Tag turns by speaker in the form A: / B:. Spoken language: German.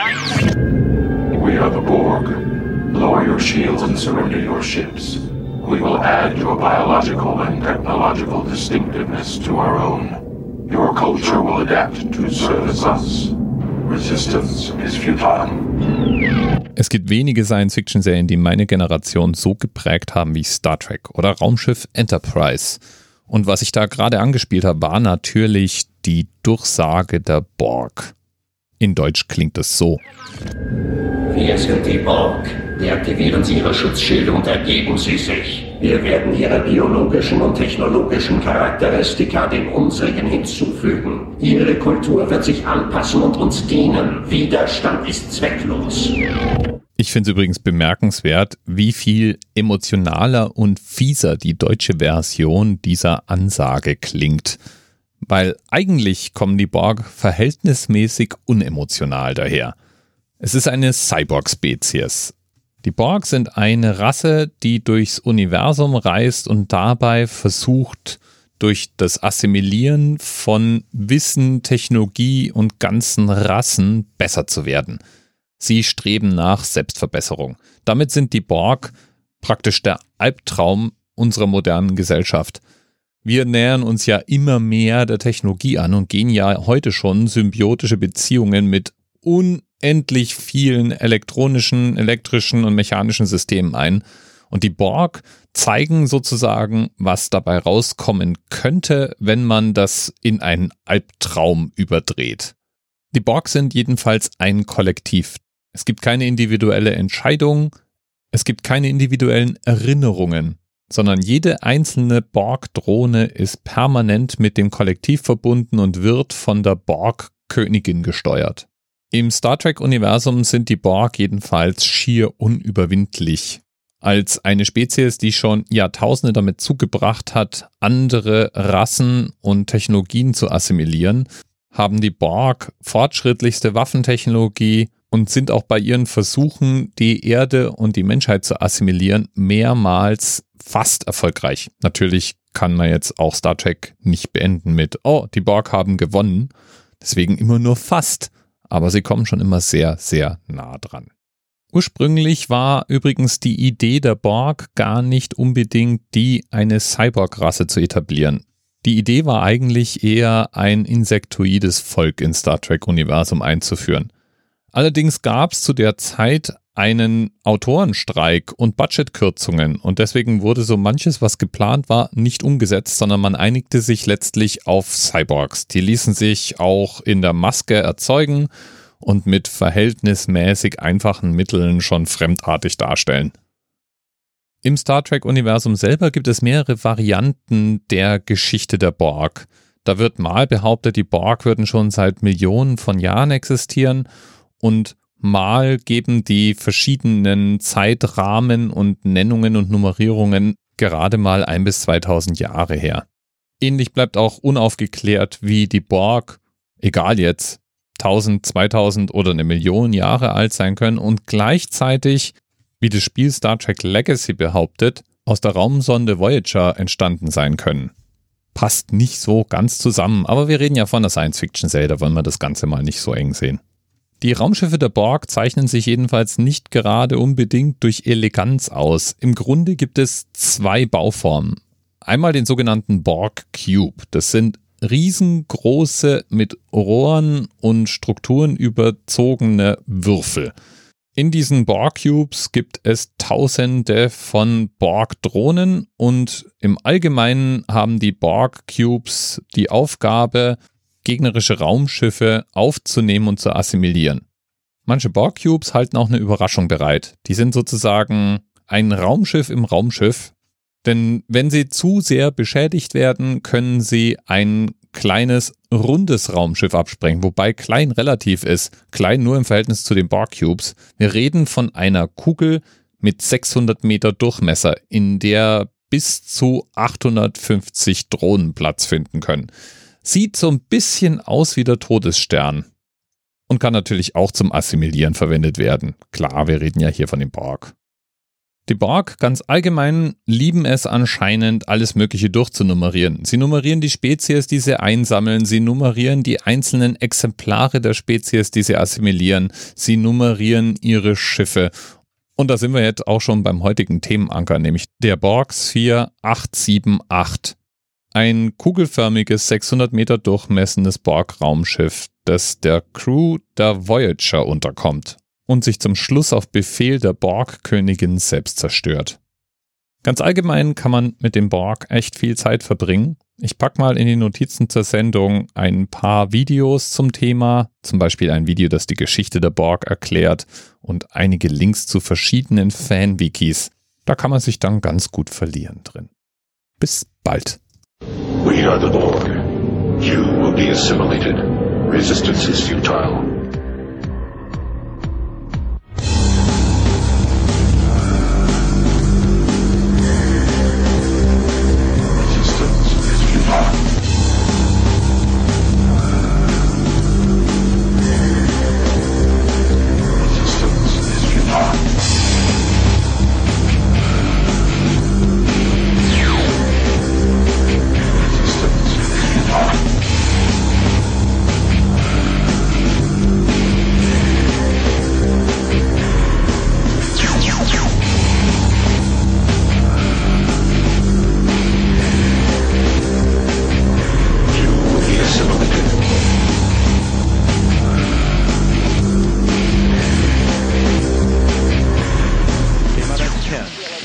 A: We are the Borg. Lower your shields and surrender your ships. We will add your biological and technological distinctiveness to our own. Your culture will adapt to service us. Resistance is futile.
B: Es gibt wenige Science-Fiction-Serien, die meine Generation so geprägt haben wie Star Trek oder Raumschiff Enterprise. Und was ich da gerade angespielt habe, war natürlich die Durchsage der Borg. In Deutsch klingt es so.
C: Wir sind die Borg. Deaktivieren Sie Ihre Schutzschilde und ergeben Sie sich. Wir werden Ihre biologischen und technologischen Charakteristika den unsrigen hinzufügen. Ihre Kultur wird sich anpassen und uns dienen. Widerstand ist zwecklos.
B: Ich finde es übrigens bemerkenswert, wie viel emotionaler und fieser die deutsche Version dieser Ansage klingt. Weil eigentlich kommen die Borg verhältnismäßig unemotional daher. Es ist eine Cyborg-Spezies. Die Borg sind eine Rasse, die durchs Universum reist und dabei versucht, durch das Assimilieren von Wissen, Technologie und ganzen Rassen besser zu werden. Sie streben nach Selbstverbesserung. Damit sind die Borg praktisch der Albtraum unserer modernen Gesellschaft. Wir nähern uns ja immer mehr der Technologie an und gehen ja heute schon symbiotische Beziehungen mit unendlich vielen elektronischen, elektrischen und mechanischen Systemen ein. Und die Borg zeigen sozusagen, was dabei rauskommen könnte, wenn man das in einen Albtraum überdreht. Die Borg sind jedenfalls ein Kollektiv. Es gibt keine individuelle Entscheidung, es gibt keine individuellen Erinnerungen, sondern jede einzelne Borg-Drohne ist permanent mit dem Kollektiv verbunden und wird von der Borg-Königin gesteuert. Im Star Trek-Universum sind die Borg jedenfalls schier unüberwindlich. Als eine Spezies, die schon Jahrtausende damit zugebracht hat, andere Rassen und Technologien zu assimilieren, haben die Borg fortschrittlichste Waffentechnologie und sind auch bei ihren Versuchen, die Erde und die Menschheit zu assimilieren, mehrmals fast erfolgreich. Natürlich kann man jetzt auch Star Trek nicht beenden mit, oh, die Borg haben gewonnen. Deswegen immer nur fast. Aber sie kommen schon immer sehr, sehr nah dran. Ursprünglich war übrigens die Idee der Borg gar nicht unbedingt die, eine Cyborg-Rasse zu etablieren. Die Idee war eigentlich eher ein insektoides Volk ins Star Trek-Universum einzuführen. Allerdings gab es zu der Zeit einen Autorenstreik und Budgetkürzungen und deswegen wurde so manches, was geplant war, nicht umgesetzt, sondern man einigte sich letztlich auf Cyborgs. Die ließen sich auch in der Maske erzeugen und mit verhältnismäßig einfachen Mitteln schon fremdartig darstellen. Im Star Trek-Universum selber gibt es mehrere Varianten der Geschichte der Borg. Da wird mal behauptet, die Borg würden schon seit Millionen von Jahren existieren und mal geben die verschiedenen Zeitrahmen und Nennungen und Nummerierungen gerade mal ein bis 2000 Jahre her. Ähnlich bleibt auch unaufgeklärt, wie die Borg, egal jetzt, 1000, 2000 oder eine Million Jahre alt sein können und gleichzeitig, wie das Spiel Star Trek Legacy behauptet, aus der Raumsonde Voyager entstanden sein können. Passt nicht so ganz zusammen, aber wir reden ja von der Science-Fiction-Serie, da wollen wir das Ganze mal nicht so eng sehen. Die Raumschiffe der Borg zeichnen sich jedenfalls nicht gerade unbedingt durch Eleganz aus. Im Grunde gibt es zwei Bauformen. Einmal den sogenannten Borg Cube. Das sind riesengroße, mit Rohren und Strukturen überzogene Würfel. In diesen Borg Cubes gibt es tausende von Borg-Drohnen und im Allgemeinen haben die Borg Cubes die Aufgabe, gegnerische Raumschiffe aufzunehmen und zu assimilieren. Manche Borg-Cubes halten auch eine Überraschung bereit. Die sind sozusagen ein Raumschiff im Raumschiff. Denn wenn sie zu sehr beschädigt werden, können sie ein kleines, rundes Raumschiff absprengen, wobei klein relativ ist. Klein nur im Verhältnis zu den Borg-Cubes. Wir reden von einer Kugel mit 600 Meter Durchmesser, in der bis zu 850 Drohnen Platz finden können. Sieht so ein bisschen aus wie der Todesstern und kann natürlich auch zum Assimilieren verwendet werden. Klar, wir reden ja hier von dem Borg. Die Borg ganz allgemein lieben es anscheinend, alles Mögliche durchzunummerieren. Sie nummerieren die Spezies, die sie einsammeln, sie nummerieren die einzelnen Exemplare der Spezies, die sie assimilieren, sie nummerieren ihre Schiffe. Und da sind wir jetzt auch schon beim heutigen Themenanker, nämlich der Borg Sphere 878. Ein kugelförmiges 600 Meter durchmessendes Borg-Raumschiff, das der Crew der Voyager unterkommt und sich zum Schluss auf Befehl der Borg-Königin selbst zerstört. Ganz allgemein kann man mit dem Borg echt viel Zeit verbringen. Ich pack mal in die Notizen zur Sendung ein paar Videos zum Thema, zum Beispiel ein Video, das die Geschichte der Borg erklärt und einige Links zu verschiedenen Fan-Wikis. Da kann man sich dann ganz gut verlieren drin. Bis bald. We are the Borg. You will be assimilated. Resistance is futile.